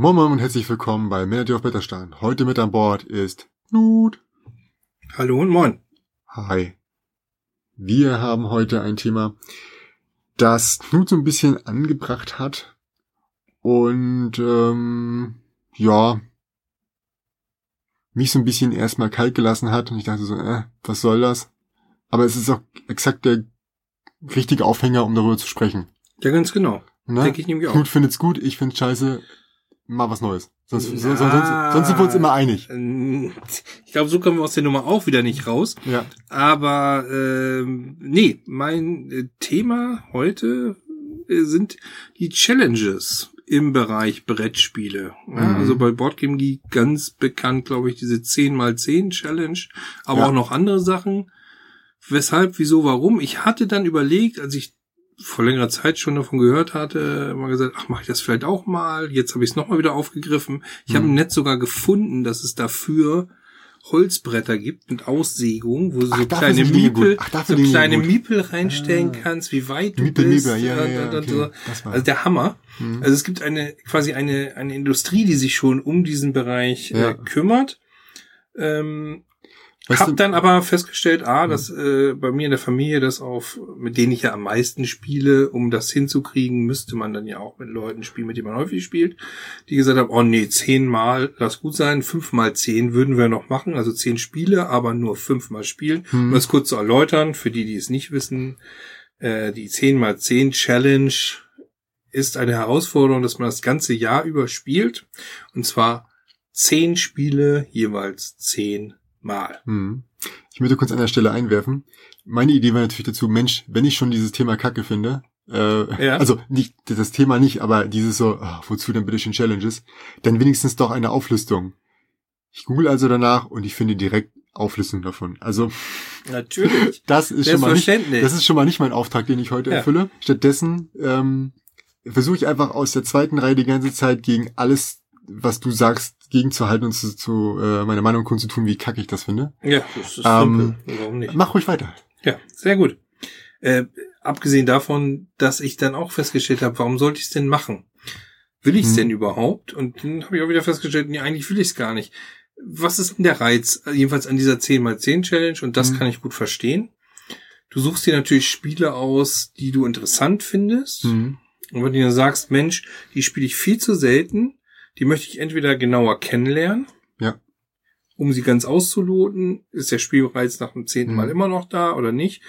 Moin Moin und herzlich willkommen bei Melody of Betterstein. Heute mit an Bord ist Knut. Hallo und moin. Hi. Wir haben heute ein Thema, das Knut so ein bisschen angebracht hat und ähm, ja, mich so ein bisschen erstmal kalt gelassen hat und ich dachte so, äh, was soll das? Aber es ist auch exakt der richtige Aufhänger, um darüber zu sprechen. Ja, ganz genau. Ne? Denke ich nämlich auch. Knut findet's gut, ich find's scheiße. Mal was Neues. Sonst, Na. sonst, sonst, sonst sind wir uns immer einig. Ähm, Ich glaube, so kommen wir aus der Nummer auch wieder nicht raus. Ja. Aber ähm, nee, mein äh, Thema heute äh, sind die Challenges im Bereich Brettspiele. Ja, Mhm. Also bei Boardgame Geek ganz bekannt, glaube ich, diese 10x10 Challenge, aber Ja. auch noch andere Sachen. Weshalb, wieso, warum? Ich hatte dann überlegt, als ich vor längerer Zeit schon davon gehört hatte, mal gesagt, ach, mache ich das vielleicht auch mal. Jetzt habe ich es nochmal wieder aufgegriffen. Ich habe Mhm. im Netz sogar gefunden, dass es dafür Holzbretter gibt mit Aussägung, wo du Ach, so kleine Miepel. Ach, so kleine. Miepel reinstellen Ah. kannst, wie weit du Miepel, bist. Miepel, ja, ja, ja, okay. Also der Hammer. Mhm. Also es gibt eine quasi eine eine Industrie, die sich schon um diesen Bereich Ja. äh, kümmert. Ähm, Weißt hab du- dann aber festgestellt, ah, dass äh, bei mir in der Familie das auf, mit denen ich ja am meisten spiele, um das hinzukriegen, müsste man dann ja auch mit Leuten spielen, mit denen man häufig spielt, die gesagt haben, oh nee, zehnmal, lass gut sein, fünfmal zehn würden wir noch machen, also zehn Spiele, aber nur fünfmal spielen. Mhm. Um das kurz zu erläutern, für die, die es nicht wissen, äh, die zehn mal zehn Challenge ist eine Herausforderung, dass man das ganze Jahr über spielt, und zwar zehn Spiele jeweils zehn Mal. Hm. Ich möchte kurz an der Stelle einwerfen. Meine Idee war natürlich dazu, Mensch, wenn ich schon dieses Thema Kacke finde, äh, Ja. also nicht das Thema nicht, aber dieses so, ah, wozu denn bitte schon Challenges, dann wenigstens doch eine Auflistung. Ich google also danach und ich finde direkt Auflistung davon. Also Natürlich. das ist schon mal nicht, das ist schon mal nicht mein Auftrag, den ich heute Ja. erfülle. Stattdessen ähm, versuche ich einfach aus der zweiten Reihe die ganze Zeit gegen alles, was du sagst, gegenzuhalten und zu, zu äh, meiner Meinung kundzutun, wie kacke ich das finde. ja, das ist Ähm, simpel. Warum nicht? Mach ruhig weiter. Ja, sehr gut. Äh, abgesehen davon, dass ich dann auch festgestellt habe, warum sollte ich es denn machen? Will ich es Hm. denn überhaupt? Und dann habe ich auch wieder festgestellt, nee, eigentlich will ich es gar nicht. Was ist denn der Reiz, äh, jedenfalls an dieser 10x10 Challenge? Und das Hm. kann ich gut verstehen. Du suchst dir natürlich Spiele aus, die du interessant findest. Mhm. Und wenn du dir sagst, Mensch, die spiele ich viel zu selten, die möchte ich entweder genauer kennenlernen, Ja. um sie ganz auszuloten, ist der Spielreiz nach dem zehnten Mhm. Mal immer noch da oder nicht,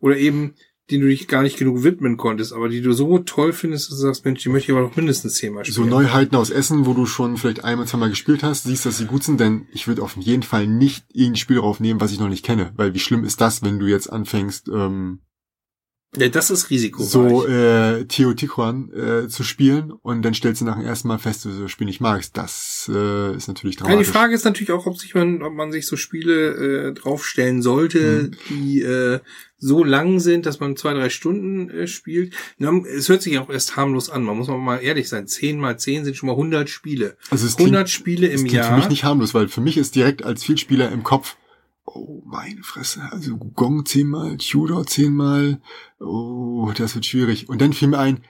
oder eben, die du dich gar nicht genug widmen konntest, aber die du so toll findest, dass du sagst, Mensch, die möchte ich aber noch mindestens zehnmal So spielen. Neuheiten aus Essen, wo du schon vielleicht einmal, zweimal gespielt hast, siehst, dass sie gut sind, denn ich würde auf jeden Fall nicht irgendein Spiel draufnehmen, was ich noch nicht kenne. Weil wie schlimm ist das, wenn du jetzt anfängst, ähm, ja, das ist Risiko. so äh, Teotihuacan äh, zu spielen und dann stellst du nach dem ersten Mal fest, dass du das Spiel nicht magst. Das äh, ist natürlich Ja, dramatisch. die Frage ist natürlich auch, ob, sich man, ob man sich so Spiele äh, draufstellen sollte, Mhm. die äh, so lang sind, dass man zwei, drei Stunden äh, spielt. Na, es hört sich auch erst harmlos an. Man muss mal ehrlich sein. Zehn mal zehn sind schon mal 100 Spiele. also es 100 klingt, Spiele es im klingt Jahr. für mich nicht harmlos, weil für mich ist direkt als Vielspieler im Kopf, oh meine Fresse, also Gong zehnmal, Tudor zehnmal, oh, das wird schwierig. Und dann fiel mir ein,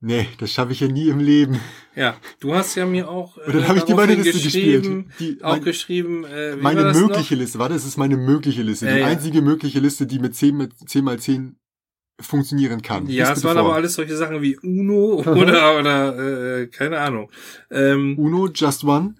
nee, das schaffe ich ja nie im Leben. Ja, du hast ja mir auch äh, Und dann habe ich die daraufhin meine Liste geschrieben, gespielt. Die, auch mein, geschrieben, äh, meine das mögliche Liste, warte, es ist meine mögliche Liste. Ja, die ja. einzige mögliche Liste, die mit 10, mit 10 mal 10 funktionieren kann. Noch? Ja, es waren vor. aber alles solche Sachen wie Uno oder oder äh, keine Ahnung. Ähm, Uno, Just One.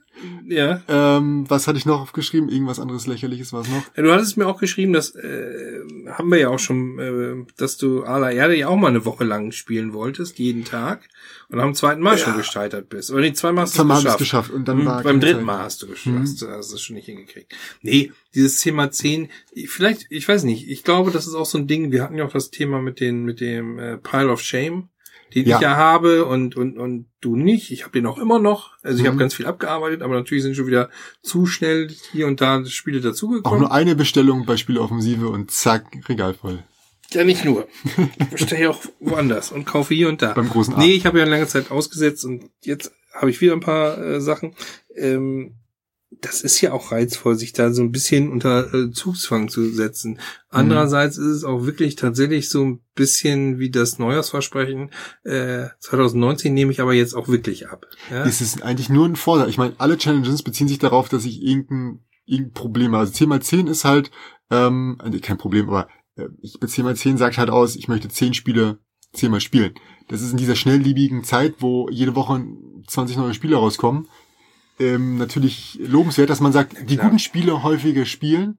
Ja. Ähm, was hatte ich noch aufgeschrieben? Irgendwas anderes lächerliches war es noch? Ja, Du hattest mir auch geschrieben, dass äh, haben wir ja auch schon, äh, dass du A la Erde ja auch mal eine Woche lang spielen wolltest, jeden Tag. Und am zweiten Mal schon gescheitert bist. Oder nee, zweimal hast du Zweimal geschafft. geschafft und dann Mhm, war Beim dritten Zeit. Mal hast du gesch- Mhm. hast, du- hast du es schon nicht hingekriegt. Nee, dieses Thema 10, vielleicht, ich weiß nicht, ich glaube, das ist auch so ein Ding, wir hatten ja auch das Thema mit den, mit dem äh, Pile of Shame, den Ja. ich ja habe und, und, und du nicht. Ich habe den auch immer noch. Also ich Mhm. habe ganz viel abgearbeitet, aber natürlich sind schon wieder zu schnell hier und da Spiele Auch dazugekommen. nur eine Bestellung bei Spieleoffensive und zack, Regal voll. Ja, nicht nur. Ich bestelle auch woanders und kaufe hier und da. Beim großen A. Nee, ich habe ja lange Zeit ausgesetzt und jetzt habe ich wieder ein paar äh, Sachen. Ähm, das ist ja auch reizvoll, sich da so ein bisschen unter äh, Zugzwang zu setzen. Andererseits mhm. ist es auch wirklich tatsächlich so ein bisschen wie das Neujahrsversprechen. Äh, 2019 nehme ich aber jetzt auch wirklich ab. Ja? Es ist eigentlich nur ein Vorteil. Ich meine, alle Challenges beziehen sich darauf, dass ich irgendein, irgendein Problem habe. Also 10 mal 10 ist halt, ähm, also kein Problem, aber äh, ich bei 10 mal 10 sagt halt aus, ich möchte 10 Spiele 10 mal spielen. Das ist in dieser schnelllebigen Zeit, wo jede Woche 20 neue Spiele rauskommen ähm, natürlich lobenswert, dass man sagt, die guten Spiele häufiger spielen,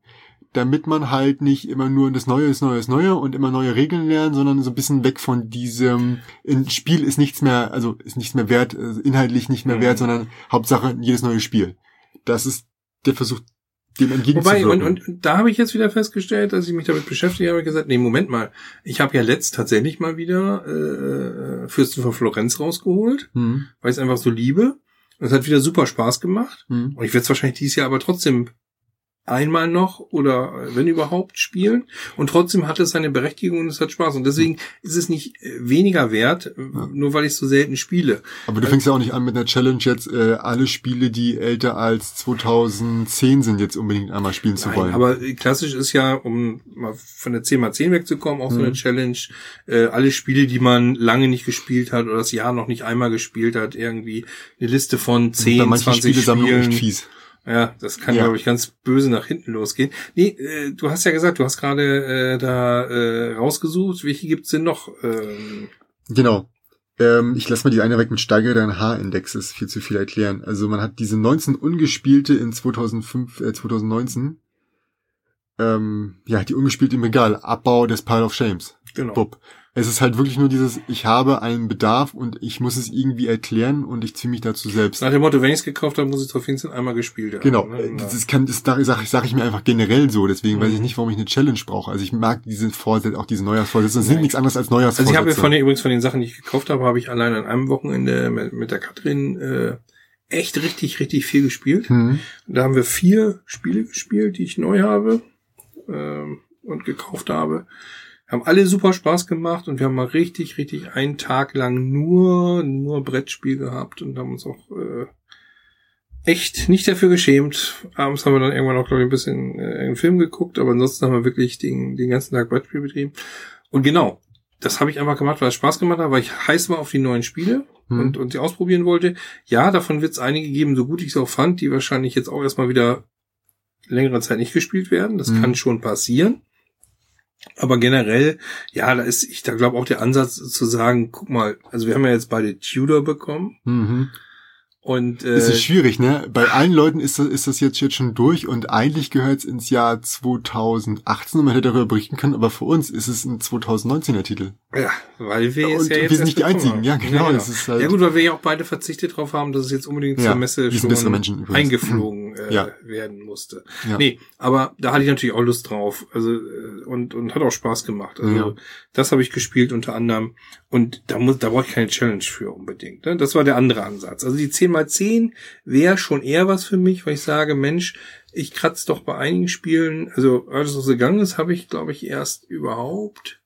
damit man halt nicht immer nur das Neue, das Neue, das Neue und immer neue Regeln lernen, sondern so ein bisschen weg von diesem, ein Spiel ist nichts mehr, also ist nichts mehr wert, also inhaltlich nicht mehr mhm. wert, sondern Hauptsache jedes neue Spiel. Das ist der Versuch, dem entgegenzuwirken. Wobei, und, und da habe ich jetzt wieder festgestellt, dass ich mich damit beschäftigt habe, gesagt, nee, Moment mal, ich habe ja letzt tatsächlich mal wieder äh, Fürsten von Florenz rausgeholt, mhm. weil ich es einfach so liebe. Das hat wieder super Spaß gemacht. Mhm. Und ich werde es wahrscheinlich dieses Jahr aber trotzdem einmal noch oder wenn überhaupt spielen und trotzdem hat es seine Berechtigung und es hat Spaß und deswegen ist es nicht äh, weniger wert, ja. nur weil ich so selten spiele. Aber du fängst ja auch nicht an mit einer Challenge jetzt äh, alle Spiele, die älter als 2010 sind, jetzt unbedingt einmal spielen Nein, zu wollen. Aber klassisch ist ja, um mal von der 10x10 wegzukommen, auch mhm. so eine mhm. Challenge, äh, alle Spiele, die man lange nicht gespielt hat oder das Jahr noch nicht einmal gespielt hat, irgendwie eine Liste von 10, 20 Spielen. Fies. Ja, das kann, ja. glaube ich, ganz böse nach hinten losgehen. Nee, äh, du hast ja gesagt, du hast gerade äh, da äh, rausgesucht. Welche gibt's denn noch? Ähm? Genau. Ähm, ich lasse mal die eine weg mit steigenden H-Index, ist viel zu viel erklären. Also man hat diese 19 ungespielte in 2005, äh, 2019. Ähm, ja, die ungespielte im Regal. Abbau des Pile of Shames. Genau. Bub. Es ist halt wirklich nur dieses, ich habe einen Bedarf und ich muss es irgendwie erklären und ich ziehe mich dazu selbst. Nach dem Motto, wenn ich es gekauft habe, muss ich es auf jeden Fall einmal gespielt haben. Genau. Ne? Das kann, das sage sag, sag ich mir einfach generell so, deswegen mhm. weiß ich nicht, warum ich eine Challenge brauche. Also ich mag diese Vorsätze, auch diese Neujahrsvorsätze. Das sind nichts anderes als Neujahrsvorsätze. Also ich habe ja von den, übrigens von den Sachen, die ich gekauft habe, habe ich allein an einem Wochenende mit, mit der Katrin äh, echt richtig, richtig viel gespielt. Mhm. Da haben wir vier Spiele gespielt, die ich neu habe ähm, und gekauft habe haben alle super Spaß gemacht und wir haben mal richtig, richtig einen Tag lang nur, nur Brettspiel gehabt und haben uns auch äh, echt nicht dafür geschämt. Abends haben wir dann irgendwann auch, glaube ich, ein bisschen äh, einen Film geguckt, aber ansonsten haben wir wirklich den, den ganzen Tag Brettspiel betrieben. Und genau, das habe ich einfach gemacht, weil es Spaß gemacht hat, weil ich heiß war auf die neuen Spiele hm. und, und sie ausprobieren wollte. Ja, davon wird es einige geben, so gut ich es auch fand, die wahrscheinlich jetzt auch erstmal wieder längere Zeit nicht gespielt werden. Das hm. kann schon passieren. Aber generell, ja, da ist, ich da glaube auch der Ansatz zu sagen, guck mal, also wir haben ja jetzt beide Tudor bekommen. Mhm. Und äh, das ist schwierig, ne? Bei allen Leuten ist das, ist das jetzt, jetzt schon durch und eigentlich gehört es ins Jahr 2018 und man hätte darüber berichten können, aber für uns ist es ein 2019er Titel. Ja, weil wir jetzt und ja jetzt wir sind nicht die einzigen, haben. ja genau, ja, genau. Das ist halt ja gut, weil wir ja auch beide verzichtet drauf haben, dass es jetzt unbedingt ja, zur Messe schon Menschen äh, ja. werden musste. Ja. Nee, aber da hatte ich natürlich auch Lust drauf, also äh, und und hat auch Spaß gemacht. Also das habe ich gespielt unter anderem und da muss da brauche ich keine Challenge für unbedingt. Ne? Das war der andere Ansatz. Also die 10 mal 10 wäre schon eher was für mich, weil ich sage, Mensch, ich kratze doch bei einigen Spielen, also Earth of the Ganges habe ich, glaube ich, erst überhaupt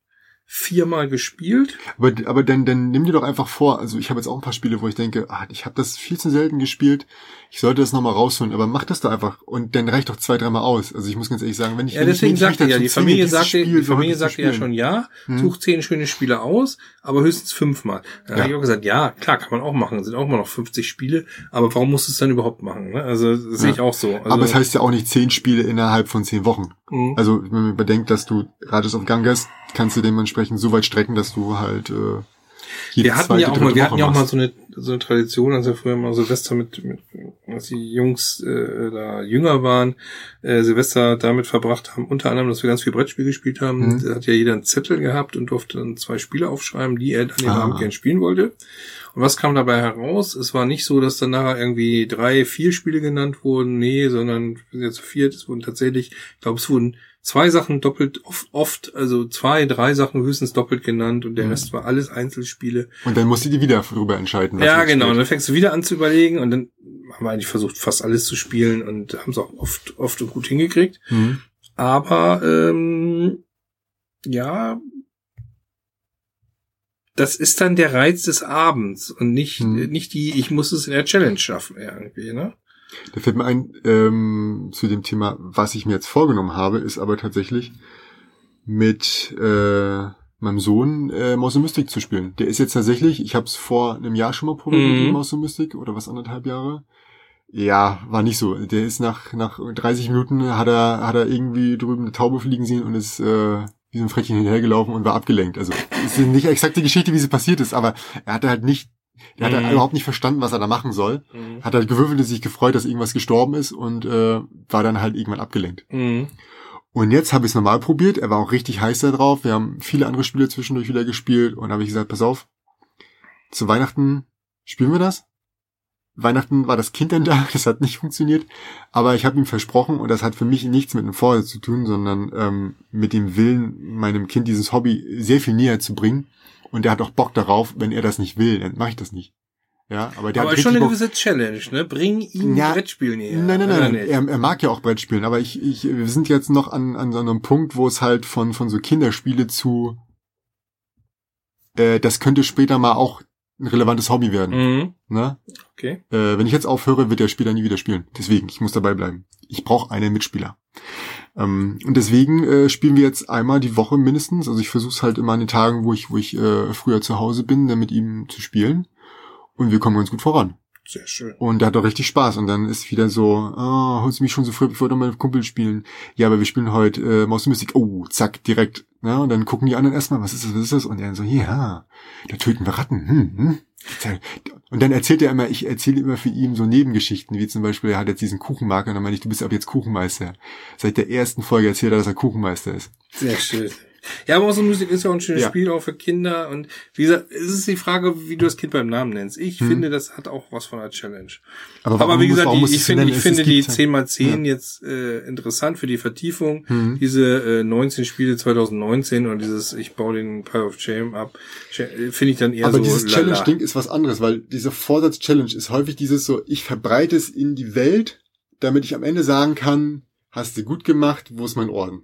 viermal gespielt. Aber, aber dann, dann nimm dir doch einfach vor, also ich habe jetzt auch ein paar Spiele, wo ich denke, ah, ich habe das viel zu selten gespielt, ich sollte das nochmal rausholen, aber mach das doch einfach und dann reicht doch zwei, dreimal aus. Also ich muss ganz ehrlich sagen, wenn ich Ja, deswegen ich, sagte ja, die Familie sagte, die Familie sagte ja schon ja, hm. such zehn schöne Spiele aus, aber höchstens fünfmal. Dann ja. habe ich auch gesagt, ja, klar, kann man auch machen, sind auch immer noch 50 Spiele, aber warum musst du es dann überhaupt machen? Ne? Also das ja. sehe ich auch so. Also, aber es heißt ja auch nicht zehn Spiele innerhalb von zehn Wochen. Mhm. Also wenn man bedenkt, dass du Rages of Ganges kannst du dementsprechend so weit strecken, dass du halt äh, wir hatten ja auch mal, wir hatten ja auch mal so eine, so eine Tradition, als wir früher mal Silvester mit, mit als die Jungs äh, da jünger waren, äh, Silvester damit verbracht haben, unter anderem, dass wir ganz viel Brettspiel gespielt haben. Mhm. Da hat ja jeder einen Zettel gehabt und durfte dann zwei Spiele aufschreiben, die er an dem ah. Abend gerne spielen wollte. Und was kam dabei heraus? Es war nicht so, dass dann nachher irgendwie drei, vier Spiele genannt wurden, nee, sondern jetzt viert, es wurden tatsächlich, ich glaube, es wurden zwei Sachen doppelt oft, oft, also zwei, drei Sachen höchstens doppelt genannt und der mhm. Rest war alles Einzelspiele. Und dann musst du die wieder darüber entscheiden. Ja, genau. Und dann fängst du wieder an zu überlegen und dann haben wir eigentlich versucht, fast alles zu spielen und haben es auch oft, oft und gut hingekriegt. Mhm. Aber ähm, ja, das ist dann der Reiz des Abends und nicht, mhm. nicht die, ich muss es in der Challenge schaffen irgendwie, ne? Da fällt mir ein, ähm, zu dem Thema, was ich mir jetzt vorgenommen habe, ist aber tatsächlich mit äh, meinem Sohn äh, Mouse Mystic zu spielen. Der ist jetzt tatsächlich, ich habe es vor einem Jahr schon mal probiert Mhm. mit Mouse Mystic oder was anderthalb Jahre. Ja, war nicht so. Der ist nach nach 30 Minuten hat er hat er irgendwie drüben eine Taube fliegen sehen und ist äh, wie so ein Frettchen hinterhergelaufen und war abgelenkt. Also es ist nicht exakt die Geschichte, wie sie passiert ist, aber er hatte halt nicht, er hat halt Mhm. überhaupt nicht verstanden, was er da machen soll. Mhm. Hat halt gewürfelt und sich gefreut, dass irgendwas gestorben ist und äh, war dann halt irgendwann abgelenkt. Mhm. Und jetzt habe ich es normal probiert. Er war auch richtig heiß da drauf. Wir haben viele andere Spiele zwischendurch wieder gespielt und habe ich gesagt, pass auf, zu Weihnachten spielen wir das. Weihnachten war das Kind dann da, das hat nicht funktioniert. Aber ich habe ihm versprochen, und das hat für mich nichts mit einem Vorsatz zu tun, sondern ähm, mit dem Willen, meinem Kind dieses Hobby sehr viel näher zu bringen. Und er hat auch Bock darauf, wenn er das nicht will, dann mache ich das nicht. Ja, aber der Aber hat schon eine Bock. gewisse Challenge, ne? Bring ihm Ja, Brettspiel näher. Nein, nein, nein. Er, er mag ja auch Brettspielen, aber ich, ich, wir sind jetzt noch an, an so einem Punkt, wo es halt von, von so Kinderspiele zu, äh, das könnte später mal auch ein relevantes Hobby werden. Mhm. Ne? Okay. Äh, wenn ich jetzt aufhöre, wird der Spieler nie wieder spielen. Deswegen, ich muss dabei bleiben. Ich brauche einen Mitspieler. Ähm, und deswegen äh, spielen wir jetzt einmal die Woche mindestens. Also ich versuche es halt immer an den Tagen, wo ich, wo ich äh, früher zu Hause bin, dann mit ihm zu spielen. Und wir kommen ganz gut voran. Sehr schön. Und der hat doch richtig Spaß. Und dann ist wieder so, oh, holst du mich schon so früh, bevor du mit Kumpel spielen. Ja, aber wir spielen heute äh, Maus Mystic. Oh, zack, direkt. Ne? Und dann gucken die anderen erstmal, was ist das, was ist das? Und er so, ja, da töten wir Ratten. Hm, hm. Und dann erzählt er immer, ich erzähle immer für ihn so Nebengeschichten, wie zum Beispiel, er hat jetzt diesen Kuchenmarker und dann meine ich, du bist ab jetzt Kuchenmeister. Seit der ersten Folge erzählt er, dass er Kuchenmeister ist. Sehr schön. Ja, aber so Musik ist ja auch ein schönes Ja. Spiel, auch für Kinder. Und wie gesagt, es ist die Frage, wie du das Kind beim Namen nennst. Ich Hm. finde, das hat auch was von einer Challenge. Aber, Aber wie muss- gesagt, warum die, muss ich finde, ich finde die gibt- 10x10 Ja. jetzt äh, interessant für die Vertiefung. Hm. Diese äh, 19 Spiele 2019 und dieses Ich baue den Pile of Shame ab, finde ich dann eher Aber so dieses lala. Challenge-Ding ist was anderes, weil diese Vorsatz-Challenge ist häufig dieses so, ich verbreite es in die Welt, damit ich am Ende sagen kann, hast du gut gemacht, wo ist mein Orden?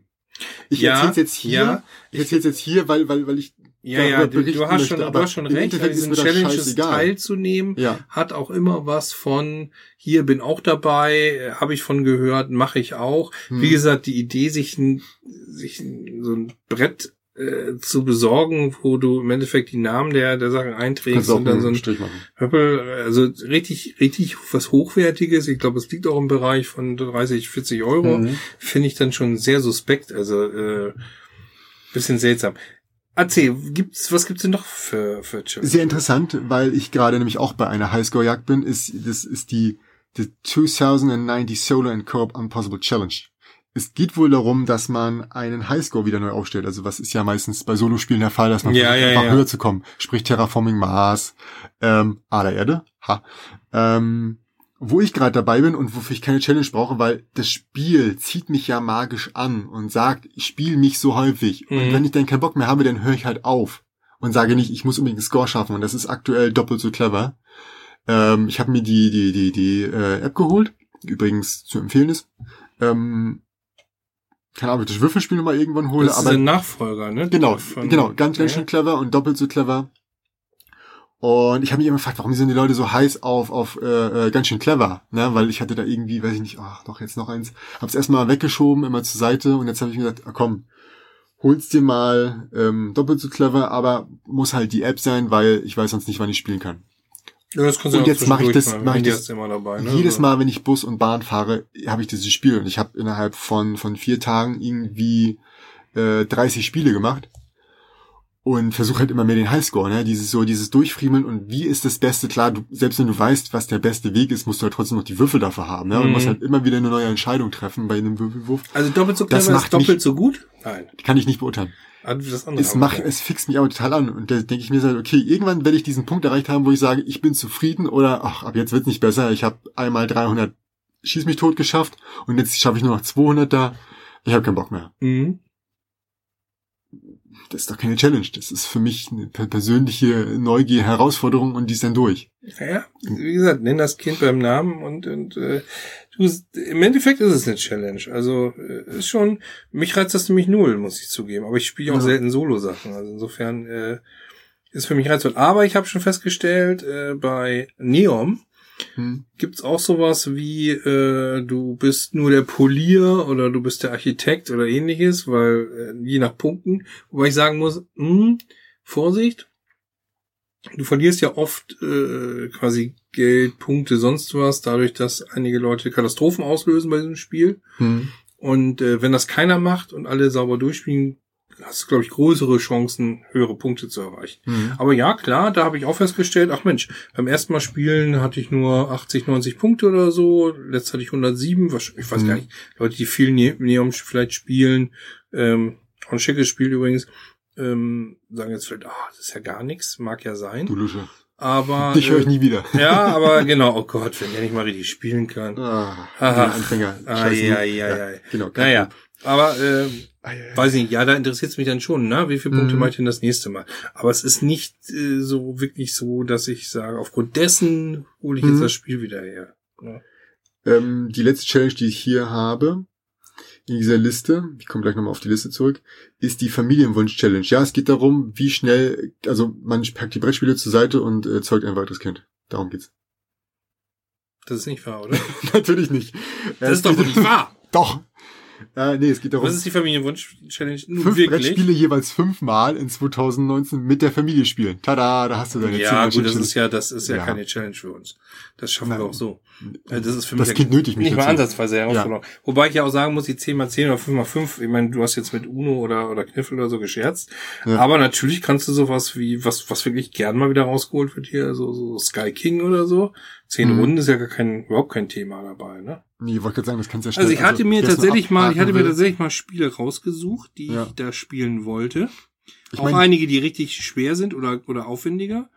Ich Ja, erzähl's jetzt hier, ja. ich erzähl's jetzt hier, weil, weil, weil ich Ja, ja, du, du hast möchte, schon, du hast schon recht, an ist diesen Challenges teilzunehmen, Ja. hat auch immer was von, hier bin auch dabei, äh, habe ich von gehört, mache ich auch. Hm. Wie gesagt, die Idee, sich ein, sich ein, so ein Brett äh, zu besorgen, wo du im Endeffekt die Namen der, der Sachen einträgst und dann so ein Strich machen. Höppel, also richtig, richtig was Hochwertiges. Ich glaube, es liegt auch im Bereich von 30, 40 Euro. Mhm. Finde ich dann schon sehr suspekt, also äh, bisschen seltsam. Erzähl, gibt's, was gibt's denn noch für, für Chips? Sehr interessant, weil ich gerade nämlich auch bei einer Highscore-Jagd bin, ist, das ist die, die 2090 Solo and Co-op Impossible Challenge. Es geht wohl darum, dass man einen Highscore wieder neu aufstellt. Also was ist ja meistens bei Solospielen der Fall, dass man Ja, versucht, ja, einfach ja. höher zu kommen. Sprich Terraforming Mars, ähm, Ader Erde, ha. Ähm, wo ich gerade dabei bin und wofür ich keine Challenge brauche, weil das Spiel zieht mich ja magisch an und sagt, ich spiele mich so häufig. Und Mhm. wenn ich dann keinen Bock mehr habe, dann höre ich halt auf und sage nicht, ich muss unbedingt einen Score schaffen. Und das ist aktuell doppelt so clever. Ähm, ich habe mir die, die, die, die äh, App geholt, die übrigens zu empfehlen ist. Ähm, keine Ahnung, das Würfelspiel nochmal irgendwann hole, das ist aber ein Nachfolger, ne? Genau, Von- genau, ganz, ganz Ja. schön clever und doppelt so clever. Und ich habe mich immer gefragt, warum sind die Leute so heiß auf, auf äh, äh, ganz schön clever, ne? Weil ich hatte da irgendwie, weiß ich nicht, ach, doch jetzt noch eins, hab's erstmal weggeschoben, immer zur Seite und jetzt habe ich mir gedacht, ah, komm, hol's dir mal ähm, doppelt so clever, aber muss halt die App sein, weil ich weiß sonst nicht, wann ich spielen kann. Ja, das Und jetzt mach ich das- mach ich das dabei, ne? Jedes. Mal, wenn ich Bus und Bahn fahre, habe ich dieses Spiel und ich habe innerhalb von von vier Tagen irgendwie äh, 30 Spiele gemacht und versuche halt immer mehr den Highscore, ne? Dieses so, dieses Durchfriemeln und wie ist das Beste? Klar, du, selbst wenn du weißt, was der beste Weg ist, musst du halt trotzdem noch die Würfel dafür haben, ne? Und Mhm. musst halt immer wieder eine neue Entscheidung treffen bei einem Würfelwurf. Also doppelt so clever ist macht mich- doppelt so gut? Nein. Kann ich nicht beurteilen. Ah, Das andere Es macht, okay. es fixt mich aber total an und da denke ich mir so, okay, irgendwann werde ich diesen Punkt erreicht haben, wo ich sage, ich bin zufrieden oder ach, ab jetzt wird's nicht besser. Ich habe einmal 300 schieß mich tot geschafft und jetzt schaffe ich nur noch 200 da. Ich habe keinen Bock mehr. Mhm. Das ist doch keine Challenge. Das ist für mich eine per- persönliche Neugier, Herausforderung und die ist dann durch. Ja, wie gesagt, nenn das Kind beim Namen und, und äh, du, im Endeffekt ist es eine Challenge. Also äh, ist schon, mich reizt das nämlich null, muss ich zugeben. Aber ich spiele auch Ja. selten Solo-Sachen. Also insofern äh, ist für mich reizvoll. Aber ich habe schon festgestellt, äh, bei Neom, Hm. Gibt's auch sowas wie, äh, du bist nur der Polier oder du bist der Architekt oder ähnliches, weil äh, je nach Punkten, wobei ich sagen muss, hm, Vorsicht, du verlierst ja oft äh, quasi Geld, Punkte, sonst was, dadurch, dass einige Leute Katastrophen auslösen bei diesem Spiel. Hm. Und äh, wenn das keiner macht und alle sauber durchspielen, hast du, glaube ich, größere Chancen, höhere Punkte zu erreichen. Hm. Aber ja, klar, da habe ich auch festgestellt, ach Mensch, beim ersten Mal spielen hatte ich nur 80, 90 Punkte oder so. Letzt hatte ich 107. wahrsch- Ich weiß Mhm. gar nicht, Leute, die viel Ne- Neon vielleicht spielen, ähm, ein schickes Spiel übrigens, ähm, sagen jetzt vielleicht, ah, das ist ja gar nichts, mag ja sein. Du Lusche. Aber Dich höre ich äh, nie wieder. ja, aber genau, oh Gott, wenn der nicht mal richtig spielen kann. Ah, der Anfänger. Ah, Scheiße. ja, ja, ja. Genau. Naja, aber äh, Ah, ja, ja. weiß ich nicht, ja, da interessiert es mich dann schon, ne? Wie viele Punkte Mhm. mache ich denn das nächste Mal? Aber es ist nicht äh, so wirklich so, dass ich sage, aufgrund dessen hole ich jetzt Mhm. das Spiel wieder her. Ja. Ähm, die letzte Challenge, die ich hier habe, in dieser Liste, ich komme gleich nochmal auf die Liste zurück, ist die Familienwunsch-Challenge. Ja, es geht darum, wie schnell, also man packt die Brettspiele zur Seite und äh, zeugt ein weiteres Kind. Darum geht's. Das ist nicht wahr, oder? Natürlich nicht. Das ist doch nicht wahr. Doch. Äh, nee, es geht darum, Was ist die Familienwunsch-Challenge? Fünf wirklich? Brettspiele jeweils fünfmal in 2019 mit der Familie spielen. Tada, da hast du deine Ja, gut, das ist ja, das ist ja, Ja. keine Challenge für uns. Das schaffen Nein. wir auch so. Äh, Das ist für mich Das ja Kind nötigt mich nicht mal dazu. ansatzweise Herausforderung. Wobei ich ja auch sagen muss, die 10x10 oder 5x5, ich meine, du hast jetzt mit Uno oder, oder Kniffel oder so gescherzt. Ja. Aber natürlich kannst du sowas wie, was, was wirklich gern mal wieder rausgeholt wird hier, so, so Sky King oder so. Zehn Mhm. Runden ist ja gar kein, überhaupt kein Thema dabei, ne? Nee, ich wollte gerade sagen, das kannst du ja schnell. Also ich hatte mir es nur tatsächlich mal, ich hatte mir tatsächlich mal Spiele rausgesucht, die Ja. ich da spielen wollte. Ich auch mein, einige, die richtig schwer sind oder, oder aufwendiger.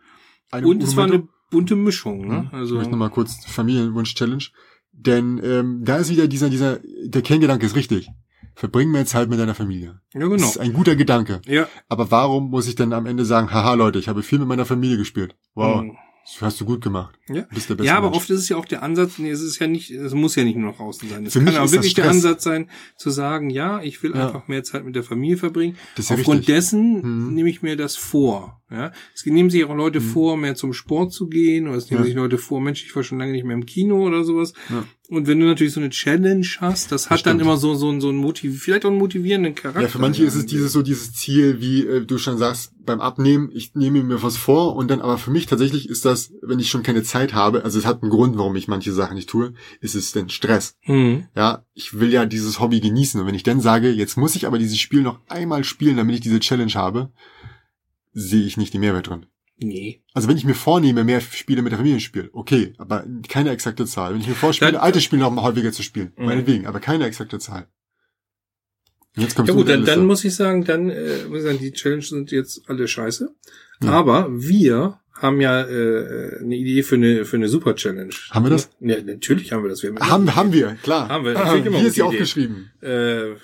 Und es war eine bunte Mischung, ne? Mhm. Also. Ich möchte nochmal kurz Familienwunsch-Challenge. Denn ähm, da ist wieder dieser, dieser, der Kerngedanke ist richtig. Verbring mehr Zeit mit deiner Familie. ja, Das genau. ist ein guter Gedanke. Ja. Aber warum muss ich dann am Ende sagen, haha Leute, ich habe viel mit meiner Familie gespielt. Wow, Mhm. Das hast du gut gemacht. Ja. Bist der beste Ja, aber Mensch. oft ist es ja auch der Ansatz, nee, es ist ja nicht, es muss ja nicht nur nach außen sein. Es Für kann ist wirklich der. Ansatz sein, zu sagen, ja, ich will Ja. einfach mehr Zeit mit der Familie verbringen. Ja Aufgrund richtig. dessen Mhm. nehme ich mir das vor. Ja, es nehmen sich auch Leute vor, mehr zum Sport zu gehen, oder es nehmen Ja. sich Leute vor, Mensch, ich war schon lange nicht mehr im Kino oder sowas. Und wenn du natürlich so eine Challenge hast, das hat dann stimmt. immer so, so, einen- so einen motiv vielleicht auch einen motivierenden Charakter. Ja, für manche ist es dieses so dieses Ziel, wie äh, du schon sagst, beim Abnehmen, ich nehme mir was vor und dann, aber für mich tatsächlich ist das, wenn ich schon keine Zeit habe, also es hat einen Grund, warum ich manche Sachen nicht tue, ist es denn Stress. Mhm. Ja, ich will ja dieses Hobby genießen und wenn ich dann sage, jetzt muss ich aber dieses Spiel noch einmal spielen, damit ich diese Challenge habe, sehe ich nicht den Mehrwert drin. Nee. Also wenn ich mir vornehme, mehr Spiele mit der Familie spiele, okay, aber keine exakte Zahl. Wenn ich mir vorspiele, Dann- alte Spiele noch mal häufiger zu spielen, Mhm. meinetwegen, aber keine exakte Zahl. Und Jetzt kommst Ja gut, dann, dann muss ich sagen, dann äh, muss ich sagen, die Challenges sind jetzt alle scheiße. Ja. Aber wir haben ja äh, eine Idee für eine für eine Super Challenge. Haben wir das? Ja, natürlich haben wir das. Wir haben, Haben, haben wir, klar. Haben wir, immer Hier ist sie aufgeschrieben. Äh, äh,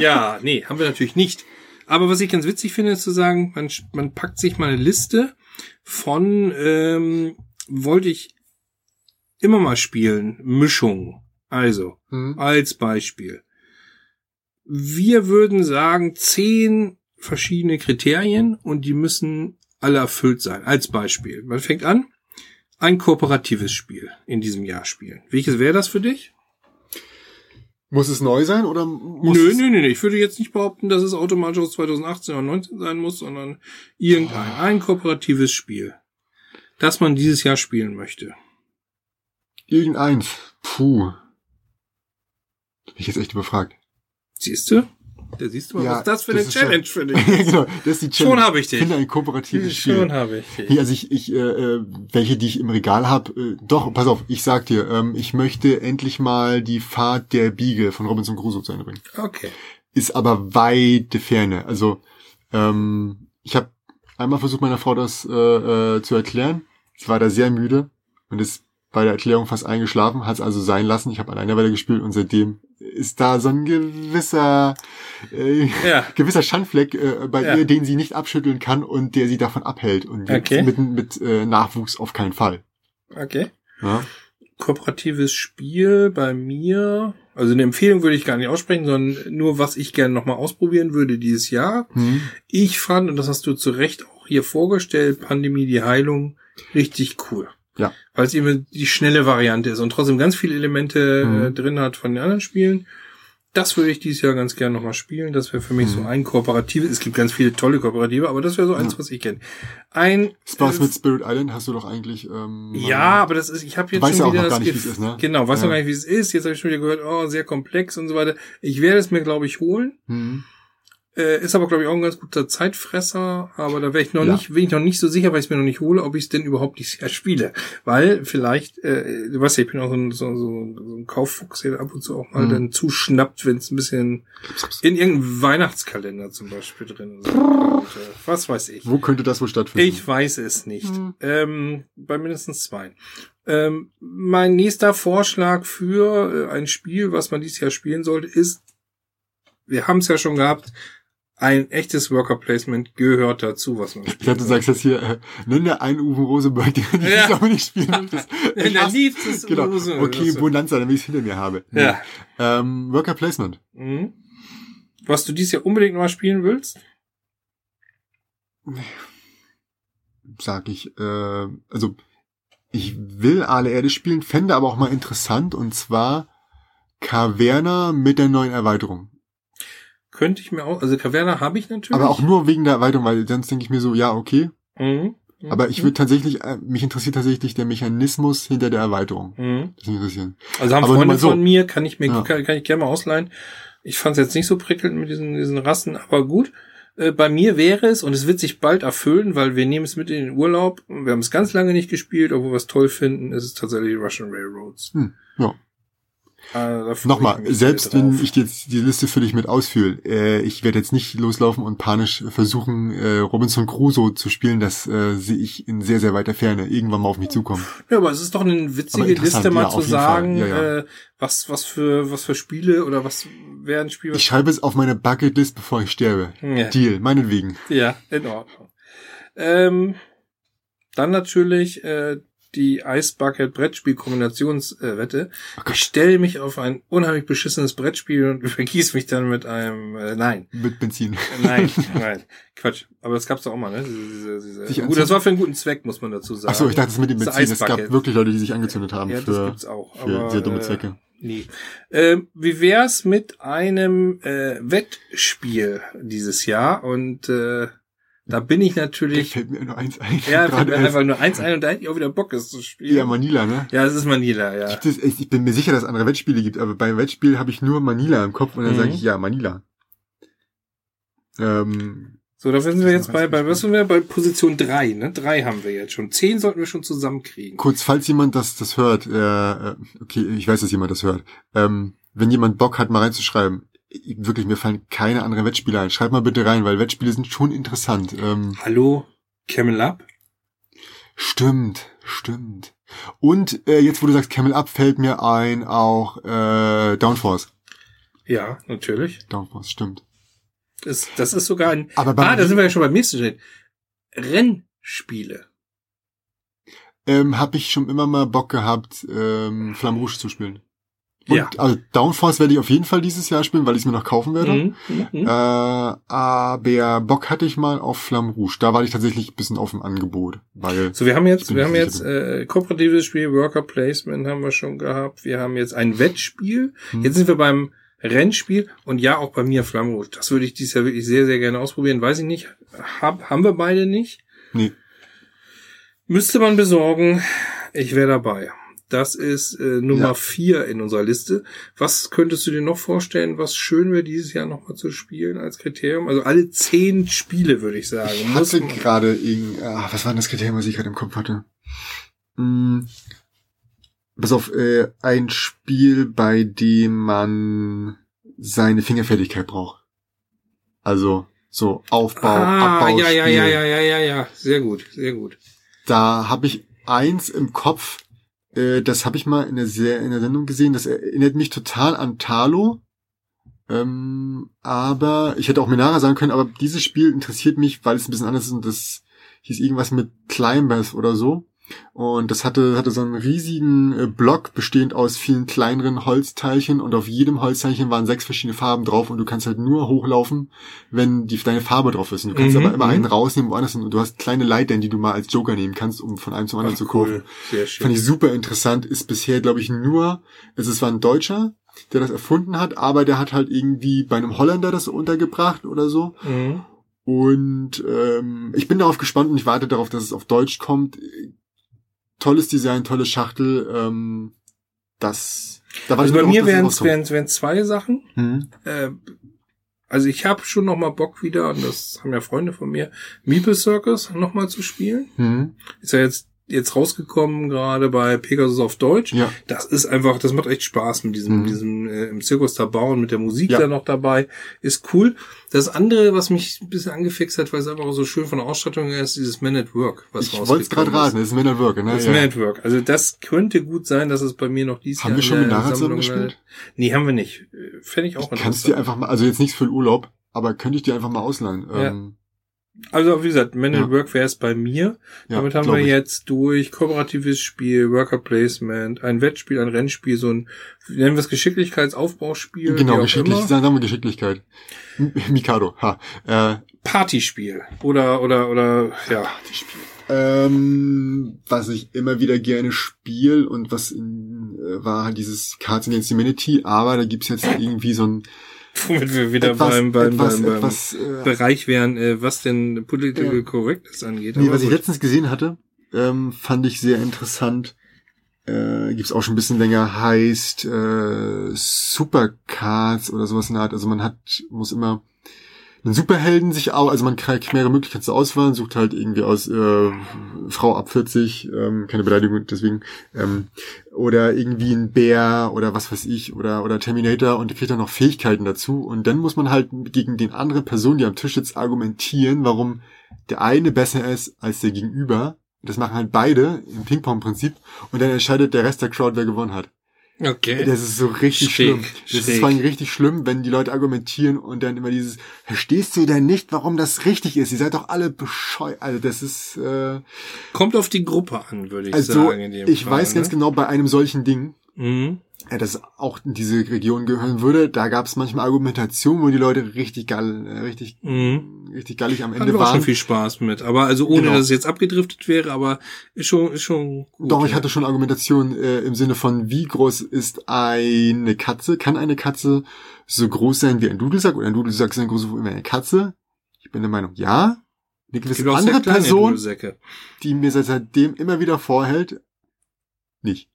ja, nee, haben wir natürlich nicht. Aber was ich ganz witzig finde, ist zu sagen, man, man packt sich mal eine Liste von, ähm, wollte ich immer mal spielen, Mischung. Also, Hm. als Beispiel. Wir würden sagen, zehn verschiedene Kriterien und die müssen alle erfüllt sein. Als Beispiel. Man fängt an, ein kooperatives Spiel in diesem Jahr spielen. Welches wäre das für dich? Muss es neu sein oder muss Nö, es, nö, nö, nö. Ich würde jetzt nicht behaupten, dass es automatisch aus 2018 oder 19 sein muss, sondern irgendein, ein kooperatives Spiel, das man dieses Jahr spielen möchte. irgendeins? Puh. Bin ich jetzt echt überfragt. Siehst du? Da siehst du mal, Ja, was das für das eine ist ja- Challenge für dich ist. genau, das ist die Challenge. Schon habe ich dich. Finde ein kooperatives Spiel. Schon habe ich dich. Nee, also ich, ich äh, äh, welche, die ich im Regal habe, äh, doch, pass auf, ich sag dir, ähm, ich möchte endlich mal die Fahrt der Biege von Robinson Crusoe zu Ende bringen. Okay. Ist aber weite Ferne. Also, ähm, ich habe einmal versucht, meiner Frau das äh, äh, zu erklären. Sie war da sehr müde und ist bei der Erklärung fast eingeschlafen, hat es also sein lassen. Ich habe alleine weiter gespielt und seitdem ist da so ein gewisser äh, Ja. gewisser Schandfleck äh, bei Ja. ihr, den sie nicht abschütteln kann und der sie davon abhält. Und Okay. mit, mit äh, Nachwuchs auf keinen Fall. Okay. Ja? Kooperatives Spiel bei mir. Also eine Empfehlung würde ich gar nicht aussprechen, sondern nur, was ich gerne nochmal ausprobieren würde dieses Jahr. Hm. Ich fand, und das hast du zu Recht auch hier vorgestellt, Pandemie, die Heilung, richtig cool. Ja. Weil es eben die schnelle Variante ist und trotzdem ganz viele Elemente Mhm. äh, drin hat von den anderen Spielen. Das würde ich dieses Jahr ganz gerne nochmal spielen. Das wäre für mich so Mhm. ein kooperatives. Es gibt ganz viele tolle Kooperative, aber das wäre so eins, Ja. was ich kenne. Ein Spaß äh, mit Spirit Island hast du doch eigentlich. Ähm, ja, aber das ist, ich habe jetzt schon ja wieder das nicht, ist, ne? Genau, weiß noch gar nicht, wie es ist. Jetzt habe ich schon wieder gehört, oh, sehr komplex und so weiter. Ich werde es mir, glaube ich, holen. Hm. Äh, ist aber, glaube ich, auch ein ganz guter Zeitfresser. Aber da wäre ich noch Ja. nicht, bin ich noch nicht so sicher, weil ich es mir noch nicht hole, ob ich es denn überhaupt dieses Jahr spiele. Weil vielleicht, äh, du weißt ja, ich bin auch so ein, so, so, so ein Kauffuchs, der ab und zu auch mal Mhm. dann zuschnappt, wenn es ein bisschen in irgendeinem Weihnachtskalender zum Beispiel drin ist. Was weiß ich. Wo könnte das wohl stattfinden? Ich weiß es nicht. Hm. Ähm, bei mindestens zwei. Ähm, mein nächster Vorschlag für äh, ein Spiel, was man dieses Jahr spielen sollte, ist, wir haben es ja schon gehabt, ein echtes Worker Placement gehört dazu, was man Ich spielt. dachte, du sagst jetzt hier, äh, nenne einen Uwe Rosenberg, den du Ja. ja. aber nicht spielen möchtest. Ich der Genau. Hose. Okay, Das- Bonanza, damit ich es hinter mir habe. Nee. Ja. Ähm, Worker Placement. Mhm. Was du dieses Jahr unbedingt mal spielen willst? Sag ich. Äh, also, ich will alle Erde spielen, fände aber auch mal interessant, und zwar Caverna mit der neuen Erweiterung. Könnte ich mir auch, also Caverna habe ich natürlich. Aber auch nur wegen der Erweiterung, weil sonst denke ich mir so, ja, okay. Mhm. Mhm. Aber ich würde tatsächlich, äh, mich interessiert tatsächlich der Mechanismus hinter der Erweiterung. Mhm. Das mich interessieren. Also haben Aber Freunde so. von mir, kann ich mir, Ja. kann, kann ich gerne mal ausleihen. Ich fand es jetzt nicht so prickelnd mit diesen, diesen Rassen, aber gut. Äh, bei mir wäre es, und es wird sich bald erfüllen, weil wir nehmen es mit in den Urlaub. Wir haben es ganz lange nicht gespielt, obwohl wir es toll finden, ist es tatsächlich Russian Railroads. Hm, ja. Ich Nochmal, selbst wenn ich jetzt die Liste für dich mit ausfühle, äh, ich werde jetzt nicht loslaufen und panisch versuchen, äh, Robinson Crusoe zu spielen. Das äh, sehe ich in sehr, sehr weiter Ferne irgendwann mal auf mich zukommen. Ja, aber es ist doch eine witzige Liste, mal ja, zu sagen. Ja, ja. Äh, was, was für, was für Spiele oder was wäre ein Spiel, was Ich schreibe es auf meine Bucketlist, bevor ich sterbe. Deal, meinetwegen. Ja, in Ordnung. Ähm, dann natürlich äh, die Ice Bucket Brettspiel Kombinationswette. Oh Gott. ich stelle mich auf ein unheimlich beschissenes Brettspiel und vergieß mich dann mit einem äh, nein, Mit Benzin. Äh, nein, nein, Quatsch. Aber das gab's doch auch mal, ne? Diese, diese, diese, gut, das war für einen guten Zweck, muss man dazu sagen. Ach so, ich dachte, es mit dem Das Benzin. Es gab wirklich Leute, die sich angezündet haben ja, das für, gibt's auch. für aber, sehr dumme äh, Zwecke. Nee. Ähm, wie wär's mit einem äh, Wettspiel dieses Jahr? Und äh, da bin ich Da natürlich. fällt mir nur eins ein. Ja, fällt mir erst. einfach nur eins ein und da hätte ich auch wieder Bock, es zu spielen. Ja, Manila, ne? Ja, es ist Manila, ja. Es, ich bin mir sicher, dass es andere Wettspiele gibt, aber beim Wettspiel habe ich nur Manila im Kopf und dann Mhm. sage ich ja, Manila. Ähm, So, da sind wir jetzt bei, bei, was sind wir? Bei Position drei ne? Drei haben wir jetzt schon. Zehn sollten wir schon zusammenkriegen. kurz, falls jemand das, das hört, äh, äh, okay, ich weiß, dass jemand das hört, ähm, wenn jemand Bock hat, mal reinzuschreiben, wirklich, mir fallen keine anderen Wettspiele ein. Schreib mal bitte rein, weil Wettspiele sind schon interessant. Ähm, Hallo? Camel Up? stimmt, stimmt. Und äh, jetzt, wo du sagst Camel Up, fällt mir ein auch äh, Downforce. Ja, natürlich. Downforce, stimmt. Das, das ist sogar ein. Aber beim Ah, da sind wir ja schon beim nächsten Schritt. Rennspiele. ähm, habe ich schon immer mal Bock gehabt, ähm, Flamme Rouge zu spielen. Und, Ja. Also Downforce werde ich auf jeden Fall dieses Jahr spielen, weil ich es mir noch kaufen werde. Mhm, mhm, mhm. Äh, aber Bock hatte ich mal auf Flamme Rouge. Da war ich tatsächlich ein bisschen auf dem Angebot, weil So, wir haben jetzt, wir haben jetzt äh, kooperatives Spiel, Worker Placement haben wir schon gehabt. Wir haben jetzt ein Wettspiel. Hm. Jetzt sind wir beim Rennspiel und ja, auch bei mir Flammenrot. Das würde ich dieses Jahr wirklich sehr, sehr gerne ausprobieren. Weiß ich nicht. Hab, haben wir beide nicht. nee, Müsste man besorgen. Ich wäre dabei. Das ist äh, Nummer Ja. vier in unserer Liste. Was könntest du dir noch vorstellen, was schön wäre, dieses Jahr nochmal zu spielen als Kriterium? Also alle zehn Spiele, würde ich sagen. ich hatte gerade irgend, ah, was war denn das Kriterium, was ich gerade im Kopf hatte? Hm, pass auf, äh, ein Spiel, bei dem man seine Fingerfertigkeit braucht. Also so Aufbau, ah, Abbau. ja, ja, ja, ja, ja, ja, ja. Sehr gut, sehr gut. Da habe ich eins im Kopf, äh, das habe ich mal in der, Se in der Sendung gesehen, das erinnert mich total an Talo. Ähm, aber ich hätte auch Minara sagen können, aber dieses Spiel interessiert mich, weil es ein bisschen anders ist und das hieß irgendwas mit Climbers oder so. Und das hatte, hatte so einen riesigen äh, Block, bestehend aus vielen kleineren Holzteilchen und auf jedem Holzteilchen waren sechs verschiedene Farben drauf und du kannst halt nur hochlaufen, wenn die, deine Farbe drauf ist. Und du kannst Mhm, aber immer mhm. einen rausnehmen, woanders hin. Und du hast kleine Leitern, die du mal als Joker nehmen kannst, um von einem zum anderen Ach, zu kurven. Sehr schön. Fand ich super interessant, ist bisher, glaube ich, nur, also es war ein Deutscher, der das erfunden hat, aber der hat halt irgendwie bei einem Holländer das untergebracht oder so. Mhm. Und ähm, ich bin darauf gespannt und ich warte darauf, dass es auf Deutsch kommt. Tolles Design, tolle Schachtel. Ähm, das. Da Also ich bei mir dass es wären wären zwei Sachen. Hm. Äh, also ich habe schon noch mal Bock wieder, und das haben ja Freunde von mir, Meeple Circus noch mal zu spielen. Hm. Ist ja jetzt jetzt rausgekommen gerade bei Pegasus auf Deutsch. Ja. Das ist einfach, das macht echt Spaß mit diesem, Mhm. diesem äh, im Zirkus da bauen, mit der Musik Ja. da noch dabei. Ist cool. Das andere, was mich ein bisschen angefixt hat, weil es einfach auch so schön von der Ausstattung her ist, dieses Man at Work, was Ich wollte es gerade raten, das ist Men at Work, ne? Das Ja. Man at Work. Also das könnte gut sein, dass es bei mir noch dieses Haben Jahr wir schon mit Sammlung gespielt? Nee, haben wir nicht. Fände ich auch Ich kannst dir einfach mal, also jetzt nichts für den Urlaub, aber könnte ich dir einfach mal ausleihen. Ja. Ähm, Also wie gesagt, Man Ja. Work wäre es bei mir. ja, Damit haben wir ich. jetzt durch kooperatives Spiel, Worker Placement, ein Wettspiel, ein Rennspiel, so ein, nennen wir es Geschicklichkeitsaufbauspiel. Genau, auch Geschicklich, immer. sagen wir Geschicklichkeit. Mikado, ha. Äh, Partyspiel. Oder, oder, oder, ja. Ähm, was ich immer wieder gerne spiele und was in, äh, war halt dieses Cards Against Humanity, aber da gibt's jetzt irgendwie so ein Womit wir wieder etwas, beim, beim, etwas, beim, beim etwas, äh, Bereich wären, äh, was denn Political Ja. Correctness angeht. nee, was ich gut. letztens gesehen hatte, ähm, fand ich sehr interessant. Äh, gibt's auch schon ein bisschen länger, heißt äh, Supercards oder sowas in der Art. Also man hat, muss immer einen Superhelden sich auch, also man kriegt mehrere Möglichkeiten zur Auswahl, sucht halt irgendwie aus äh, Frau ab 40, ähm, keine Beleidigung deswegen, ähm, oder irgendwie ein Bär oder was weiß ich, oder oder Terminator und kriegt dann noch Fähigkeiten dazu. Und dann muss man halt gegen den anderen Person, die am Tisch sitzt, argumentieren, warum der eine besser ist als der Gegenüber. Das machen halt beide im Ping-Pong-Prinzip und dann entscheidet der Rest der Crowd, wer gewonnen hat. Okay. Das ist so richtig Schräg, schlimm. Das ist schräg. vor allem richtig schlimm, wenn die Leute argumentieren und dann immer dieses, verstehst du denn nicht, warum das richtig ist? Ihr seid doch alle bescheuert. Also das ist, äh, Kommt auf die Gruppe an, würde ich also sagen. In dem ich Fall, weiß ganz ne? genau, bei einem solchen Ding, Mhm. Äh, das auch in diese Region gehören würde, da gab es manchmal Argumentationen, wo die Leute richtig geil, äh, richtig, Mhm. richtig gallig am Hatten Ende wir auch schon waren. viel Spaß mit. Aber also ohne, Genau. dass es jetzt abgedriftet wäre, aber ist schon, ist schon gut. Doch, ich hatte schon Argumentation äh, im Sinne von, wie groß ist eine Katze? Kann eine Katze so groß sein wie ein Dudelsack oder ein Dudelsack sein groß wie eine Katze? Ich bin der Meinung, ja. Eine gewisse andere Person, die mir seit- seitdem immer wieder vorhält, nicht.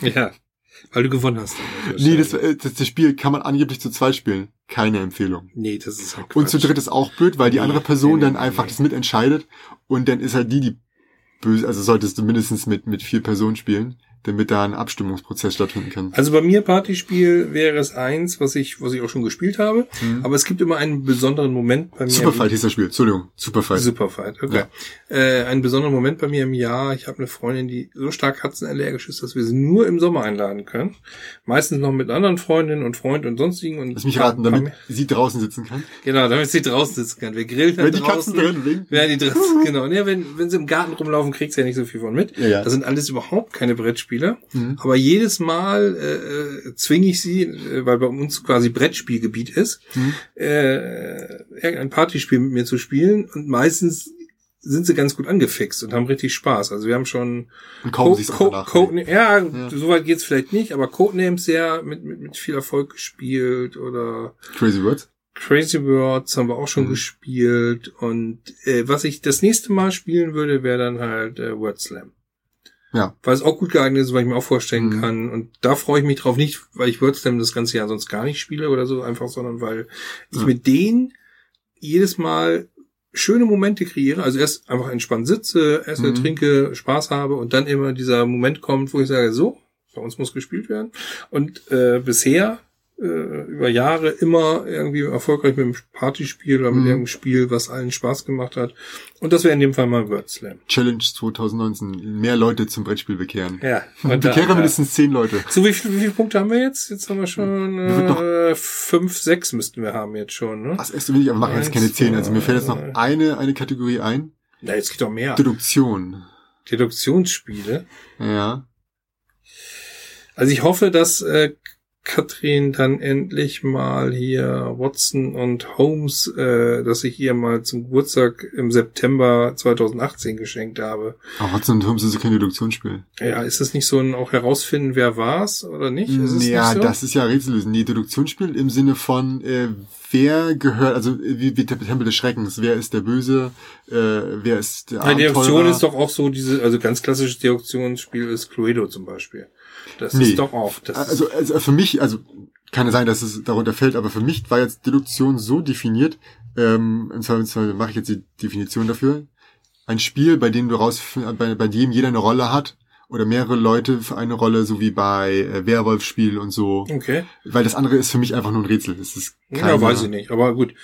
Ja. Weil du gewonnen hast. Nee, das, äh, das, das Spiel kann man angeblich zu zweit spielen. Keine Empfehlung. nee, das ist halt Und zu Quatsch. dritt ist auch blöd, weil die Nee, andere Person nee, dann nee, einfach das mitentscheidet und dann ist halt die, die böse, also solltest du mindestens mit, mit vier Personen spielen, damit da ein Abstimmungsprozess stattfinden kann. Also bei mir Partyspiel wäre es eins, was ich, was ich auch schon gespielt habe. Mhm. Aber es gibt immer einen besonderen Moment bei mir. Superfight hieß das Spiel. Entschuldigung. Superfight. Superfight, okay. Äh, einen besonderen Moment bei mir im Jahr. Ich habe eine Freundin, die so stark katzenallergisch ist, dass wir sie nur im Sommer einladen können. Meistens noch mit anderen Freundinnen und Freunden und sonstigen. Und Lass mich raten, damit sie draußen sitzen kann. Genau, damit sie draußen sitzen kann. Wir grillen dann Wenn die draußen. Katzen drin winken. Ja, die draußen, genau. Ja, wenn, wenn sie im Garten rumlaufen, kriegt sie ja nicht so viel von mit. Ja, ja. Das sind alles überhaupt keine Brettspiele. Mhm. Aber jedes Mal äh, äh, zwinge ich sie, äh, weil bei uns quasi Brettspielgebiet ist, Mhm. äh, irgendein Partyspiel mit mir zu spielen. Und meistens sind sie ganz gut angefixt und haben richtig Spaß. Also wir haben schon Und auch Co- danach. Code, ja, Ja. so weit geht's vielleicht nicht, aber Codenames sehr mit, mit, mit viel Erfolg gespielt oder Crazy Words. Crazy Words haben wir auch schon Mhm. gespielt und äh, was ich das nächste Mal spielen würde, wäre dann halt äh, Word Slam. Ja. Weil es auch gut geeignet ist, weil ich mir auch vorstellen Mhm. kann. Und da freue ich mich drauf, nicht, weil ich Word Slam das ganze Jahr sonst gar nicht spiele oder so, einfach, sondern weil ich Ja. mit denen jedes Mal schöne Momente kreiere. Also erst einfach entspannt sitze, esse, Mhm. trinke, Spaß habe und dann immer dieser Moment kommt, wo ich sage, so, bei uns muss gespielt werden. Und äh, bisher über Jahre immer irgendwie erfolgreich mit einem Partyspiel oder mit Mhm. irgendeinem Spiel, was allen Spaß gemacht hat. Und das wäre in dem Fall mal Word Slam. Challenge 2019. Mehr Leute zum Brettspiel bekehren. Ja. Und Bekehrer mindestens zehn Leute. So, wie, viel, wie viele Punkte haben wir jetzt? Jetzt haben wir schon Wir noch- äh, fünf, sechs müssten wir haben jetzt schon, ne? Das erste will ich, aber machen jetzt keine zehn. Also mir fällt jetzt noch eine, eine Kategorie ein. Na, jetzt geht doch mehr. Deduktion. Deduktionsspiele. Ja. Also ich hoffe, dass äh, Katrin dann endlich mal hier Watson und Holmes, äh, dass ich ihr mal zum Geburtstag im September 2018 geschenkt habe. Aber Watson und Holmes ist ja kein Deduktionsspiel. Ja, ist das nicht so ein auch herausfinden, wer war's oder nicht? Ist es ja, nicht so? das ist ja Rätsellösen. Nee, Deduktionsspiel im Sinne von, äh, wer gehört, also wie, wie der Tempel des Schreckens, wer ist der Böse, äh, wer ist der Ja, Deduktion Abenteurer? ist doch auch so diese, also ganz klassisches Deduktionsspiel ist Cluedo zum Beispiel. Das Nee. ist doch auch. Also, also für mich, also kann sein, dass es darunter fällt, aber für mich war jetzt Deduktion so definiert, ähm, und zwar, zwar mache ich jetzt die Definition dafür, ein Spiel, bei dem du raus, bei, bei dem jeder eine Rolle hat oder mehrere Leute für eine Rolle, so wie bei äh, Werwolf-Spiel und so, okay. weil das andere ist für mich einfach nur ein Rätsel. Das ist Ja, keine, weiß ich nicht. Aber gut.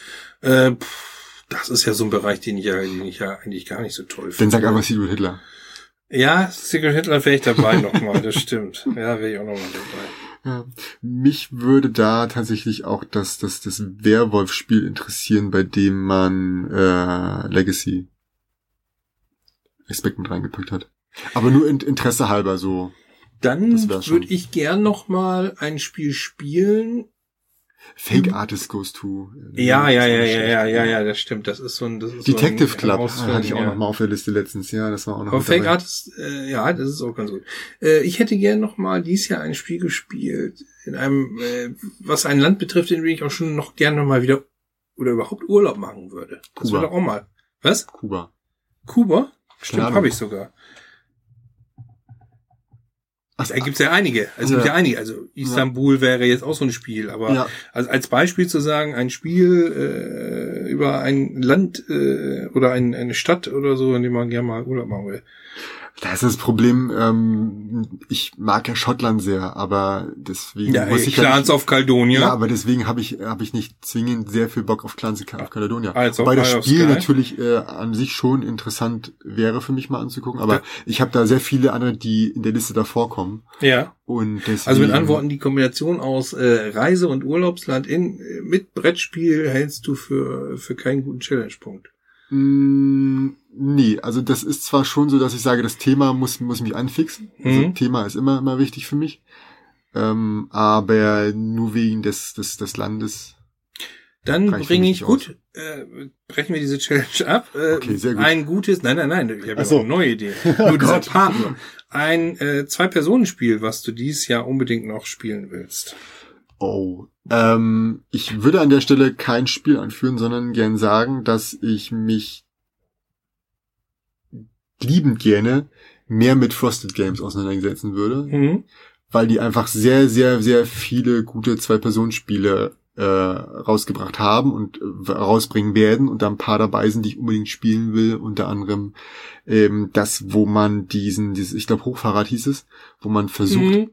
Äh, pff, das ist ja so ein Bereich, den ich ja, den ich ja eigentlich gar nicht so toll Dann finde. sag einfach Secret Hitler. Ja, Secret Hitler wäre ich dabei nochmal, das stimmt. Ja, wäre ich auch nochmal dabei. Ja. Mich würde da tatsächlich auch das, das, das Werwolf-Spiel interessieren, bei dem man äh, Legacy Aspekt mit reingepackt hat. Aber nur in, Interesse halber so. Dann würde ich gern nochmal ein Spiel spielen. Fake Artist Goes to. äh, Ja, ja, ja, ja, ja, ja, ja, das stimmt. Das ist so ein, das ist Detective so ein Club Herausfinden, hatte ich auch ja. noch mal auf der Liste letztens. Ja, das war auch noch Aber Fake dabei. Artist, äh, ja, das ist auch ganz gut. Äh, ich hätte gern noch mal dieses Jahr ein Spiel gespielt, in einem, äh, was ein Land betrifft, in dem ich auch schon noch gerne mal wieder oder überhaupt Urlaub machen würde. Das Kuba. wäre doch auch mal. Was? Kuba. Kuba? Stimmt, habe ich sogar. Ach, Da gibt's ja einige. Es gibt Ja. ja einige. Also Istanbul wäre jetzt auch so ein Spiel, aber ja, also als Beispiel zu sagen, ein Spiel äh, über ein Land äh, oder ein, eine Stadt oder so, in dem man gerne mal Urlaub machen will. Da ist das Problem, ähm, ich mag ja Schottland sehr, aber deswegen Ja, muss ich ja Clans nicht, of Caledonia. Ja, aber deswegen habe ich habe ich nicht zwingend sehr viel Bock auf Clans of Caledonia. Also, Wobei das Spiel natürlich äh, an sich schon interessant wäre für mich mal anzugucken, aber Ja. ich habe da sehr viele andere, die in der Liste davor kommen ja. und deswegen, Also mit Antworten die Kombination aus äh, Reise und Urlaubsland in äh, mit Brettspiel hältst du für für keinen guten Challenge-Punkt. Mm, nee, also das ist zwar schon so, dass ich sage, das Thema muss muss mich anfixen. Also Mhm. Thema ist immer immer wichtig für mich, ähm, aber nur wegen des des des Landes. Dann bringe ich gut, äh, brechen wir diese Challenge ab. Äh, Okay, sehr gut. Ein gutes, nein, nein, nein, ich habe so. eine neue Idee. Nur dieser Gott. Partner. Ein äh, Zwei-Personen-Spiel, was du dieses Jahr unbedingt noch spielen willst. Oh. Ähm, ich würde an der Stelle kein Spiel anführen, sondern gern sagen, dass ich mich liebend gerne mehr mit Frosted Games auseinandersetzen würde, Mhm. weil die einfach sehr, sehr, sehr viele gute Zwei-Personen-Spiele äh, rausgebracht haben und äh, rausbringen werden und da ein paar dabei sind, die ich unbedingt spielen will, unter anderem ähm, das, wo man diesen, dieses, ich glaube Hochfahrrad hieß es, wo man versucht, Mhm.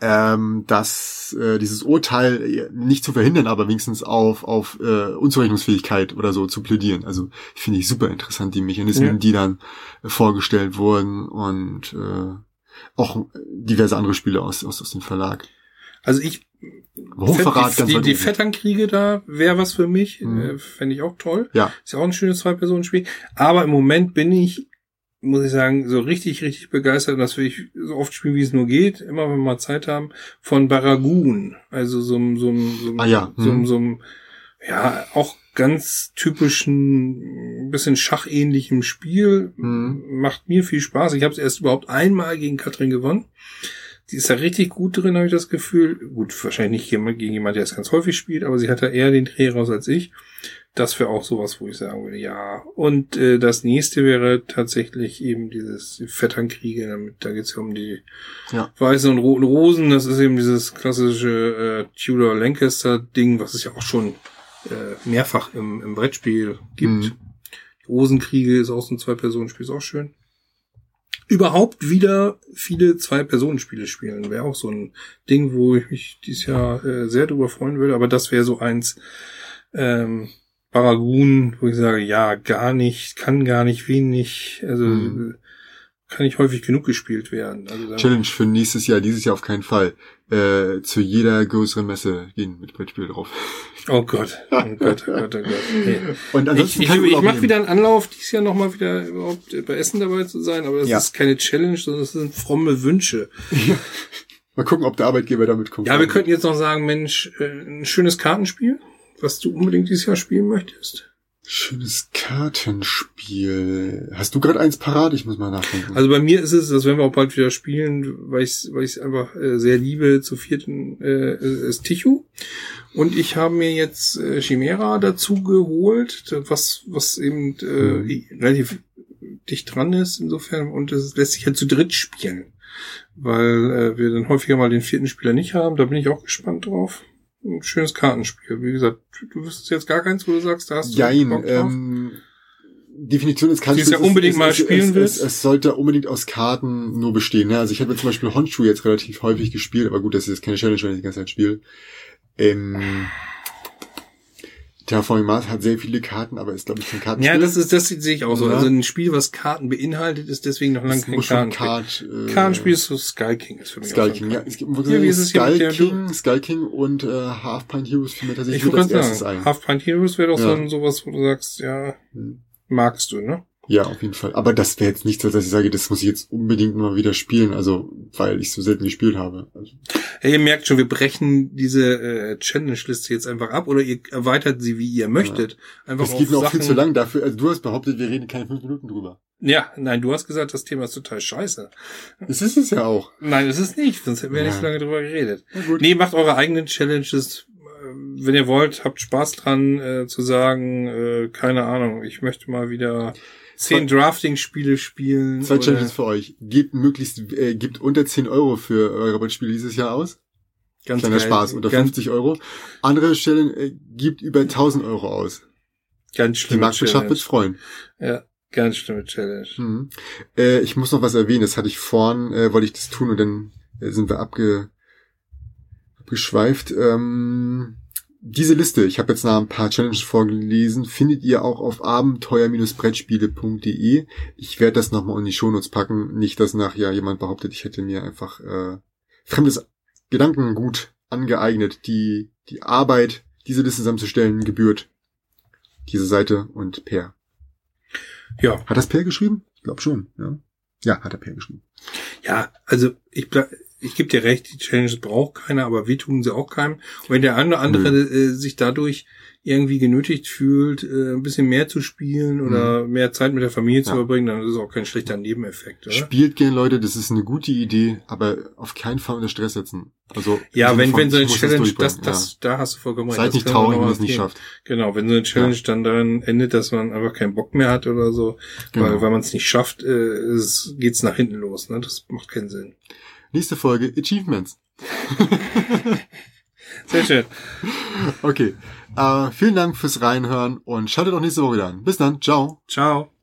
Ähm, dass äh, dieses Urteil äh, nicht zu verhindern, aber wenigstens auf auf äh, Unzurechnungsfähigkeit oder so zu plädieren. Also finde ich super interessant die Mechanismen, Ja. die dann äh, vorgestellt wurden und äh, auch diverse andere Spiele aus aus, aus dem Verlag. Also ich die, ganz die, die oben. Vetternkriege da wäre was für mich, Mhm. äh, fände ich auch toll. Ja, Ist ja auch ein schönes Zwei-Personen-Spiel. Aber im Moment bin ich, muss ich sagen, so richtig, richtig begeistert. Das will ich so oft spielen, wie es nur geht. Immer, wenn wir mal Zeit haben. Von Baragun. Also so ein, so ein, so Ah ja, so, mhm. so ein, ja, auch ganz typischen, bisschen schachähnlichem Spiel. Mhm. Macht mir viel Spaß. Ich habe es erst überhaupt einmal gegen Katrin gewonnen. Die ist da richtig gut drin, habe ich das Gefühl. Gut, wahrscheinlich nicht gegen jemand, der es ganz häufig spielt, aber sie hat da eher den Dreh raus als ich. Das wäre auch sowas, wo ich sagen würde, ja. Und äh, das nächste wäre tatsächlich eben dieses Vetternkriege, damit da geht's ja um die Ja. weißen und roten Rosen. Das ist eben dieses klassische äh, Tudor Lancaster Ding, was es ja auch schon äh, mehrfach im, im Brettspiel gibt. Mhm. Rosenkriege ist auch so ein Zwei-Personen-Spiel, ist auch schön. Überhaupt wieder viele Zwei-Personen-Spiele spielen, wäre auch so ein Ding, wo ich mich dieses Jahr äh, sehr drüber freuen würde. Aber das wäre so eins, ähm, Baragun, wo ich sage, ja, gar nicht, kann gar nicht, wenig. Also Mhm. äh, kann nicht häufig genug gespielt werden. Also Challenge für nächstes Jahr, dieses Jahr auf keinen Fall. Äh, zu jeder größeren Messe gehen mit Brettspiel drauf. oh Gott, oh Gott, oh Gott, oh Gott. Nee. Und Ich, ansonsten ich, kein ich Urlaub mache wieder einen Anlauf, dieses Jahr nochmal wieder überhaupt bei Essen dabei zu sein, aber das Ja. ist keine Challenge, sondern das sind fromme Wünsche. Mal gucken, ob der Arbeitgeber damit kommt. Ja, wir könnten jetzt noch sagen, Mensch, äh, ein schönes Kartenspiel, was du unbedingt dieses Jahr spielen möchtest. Schönes Kartenspiel. Hast du gerade eins parat? Ich muss mal nachdenken. Also bei mir ist es, das werden wir auch bald wieder spielen, weil ich es weil ich's einfach äh, sehr liebe, zu vierten äh, ist Tichu. Und ich habe mir jetzt äh, Chimera dazu geholt, was, was eben äh, relativ dicht dran ist insofern und es lässt sich halt zu dritt spielen. Weil äh, wir dann häufiger mal den vierten Spieler nicht haben. Da bin ich auch gespannt drauf. Ein schönes Kartenspiel. Wie gesagt, du wüsstest jetzt gar keins, wo du sagst, da hast du Jein, Bock drauf. ähm, Definition ist Kartenspiel. es ja unbedingt mal spielen es, willst. Es, es sollte unbedingt aus Karten nur bestehen. Ne? Also ich habe jetzt zum Beispiel Honshu jetzt relativ häufig gespielt, aber gut, das ist jetzt keine Challenge, wenn ich die ganze Zeit spiele. Ähm, Terraforming Mars hat sehr viele Karten, aber ist glaube ich kein Kartenspiel. Ja, das ist, das sehe ich auch so. Ja. Also ein Spiel, was Karten beinhaltet, ist deswegen noch lange kein Kartenspiel. Kart, äh, Kartenspiel ist so Sky King ist für mich so King, ja. Es gibt Ja, wie ist es hier mit der- King, Skull King und äh, Half Pint Heroes fiel mir tatsächlich Ich gerade erstes sagen, ein. Half Pint Heroes wäre doch so Ja. ein sowas, wo du sagst, ja, Hm. magst du, ne? Ja, auf jeden Fall. Aber das wäre jetzt nichts, dass ich sage, das muss ich jetzt unbedingt mal wieder spielen, also weil ich so selten gespielt habe. Also, Ja, ihr merkt schon, wir brechen diese äh, Challenge-Liste jetzt einfach ab oder ihr erweitert sie, wie ihr möchtet. Einfach das geht mir auch viel zu lang dafür. Also du hast behauptet, wir reden keine fünf Minuten drüber. Ja, nein, du hast gesagt, das Thema ist total scheiße. Das ist es ja auch. Nein, das ist nicht, sonst hätten wir Ja. nicht so lange drüber geredet. Nee, macht eure eigenen Challenges. äh, Wenn ihr wollt, habt Spaß dran äh, zu sagen, äh, keine Ahnung, ich möchte mal wieder zehn Drafting-Spiele spielen. Zwei oder- Challenges für euch. Gebt möglichst, äh, gebt unter 10 Euro für eure Brettspiele dieses Jahr aus. Ganz Kleiner geil. Spaß, unter ganz, 50 Euro. Andere Stellen äh, gibt über 1000 Euro aus. Ganz Die schlimme Marktwirtschaft wird freuen. Ja, ganz schlimme Challenge. Mhm. Äh, ich muss noch was erwähnen, das hatte ich vorhin, äh, wollte ich das tun und dann äh, sind wir abge, abgeschweift. Ähm, diese Liste, ich habe jetzt nach ein paar Challenges vorgelesen, findet ihr auch auf abenteuer-brettspiele.de. Ich werde das nochmal in die Shownotes packen. Nicht, dass nachher jemand behauptet, ich hätte mir einfach äh, fremdes Gedankengut angeeignet. Die, die Arbeit, diese Liste zusammenzustellen, gebührt diese Seite und Per. Ja, Hat das Per geschrieben? Ich glaube schon, ja. Ja, hat er Per geschrieben. ja, also ich ich gebe dir recht, die Challenges braucht keiner, aber wir tun sie auch keinem. Und wenn der eine oder andere äh, sich dadurch irgendwie genötigt fühlt, äh, ein bisschen mehr zu spielen oder mehr Zeit mit der Familie zu Ja. verbringen, dann ist es auch kein schlechter Nebeneffekt, oder? Spielt gern, Leute, das ist eine gute Idee, aber auf keinen Fall unter Stress setzen. Also Ja, Sinne wenn, von, wenn so eine Challenge, durchbringen, das, das, da hast du vollkommen ja. recht. Seid das nicht traurig, wenn ihr es nicht schafft. Genau, wenn so eine Challenge dann daran endet, dass man einfach keinen Bock mehr hat oder so, weil, Genau. weil man es nicht schafft, äh, es, geht's nach hinten los. Ne? Das macht keinen Sinn. Nächste Folge, Achievements. Sehr schön. Okay. Äh, vielen Dank fürs Reinhören und schaltet auch nächste Woche wieder an. Bis dann. Ciao. Ciao.